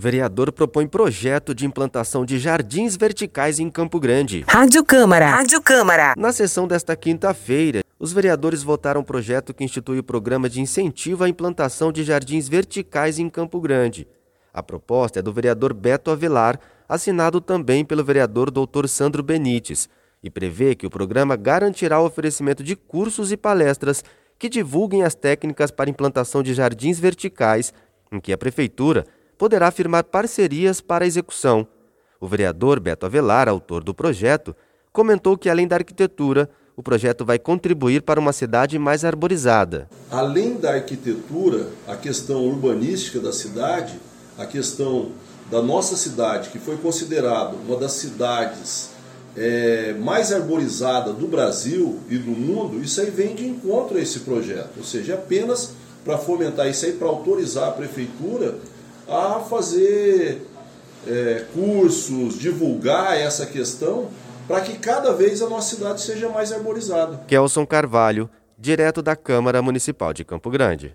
Vereador propõe projeto de implantação de jardins verticais em Campo Grande. Rádio Câmara. Rádio Câmara. Na sessão desta quinta-feira, os vereadores votaram um projeto que institui o programa de incentivo à implantação de jardins verticais em Campo Grande. A proposta é do vereador Beto Avelar, assinado também pelo vereador Dr. Sandro Benites, e prevê que o programa garantirá o oferecimento de cursos e palestras que divulguem as técnicas para implantação de jardins verticais, em que a prefeitura poderá firmar parcerias para a execução. O vereador Beto Avelar, autor do projeto, comentou que, além da arquitetura, o projeto vai contribuir para uma cidade mais arborizada. Além da arquitetura, a questão urbanística da cidade, a questão da nossa cidade, que foi considerada uma das cidades é, mais arborizada do Brasil e do mundo, isso aí vem de encontro a esse projeto. Ou seja, apenas para fomentar isso aí, para autorizar a prefeitura a fazer é, cursos, divulgar essa questão, para que cada vez a nossa cidade seja mais arborizada. Kelson Carvalho, direto da Câmara Municipal de Campo Grande.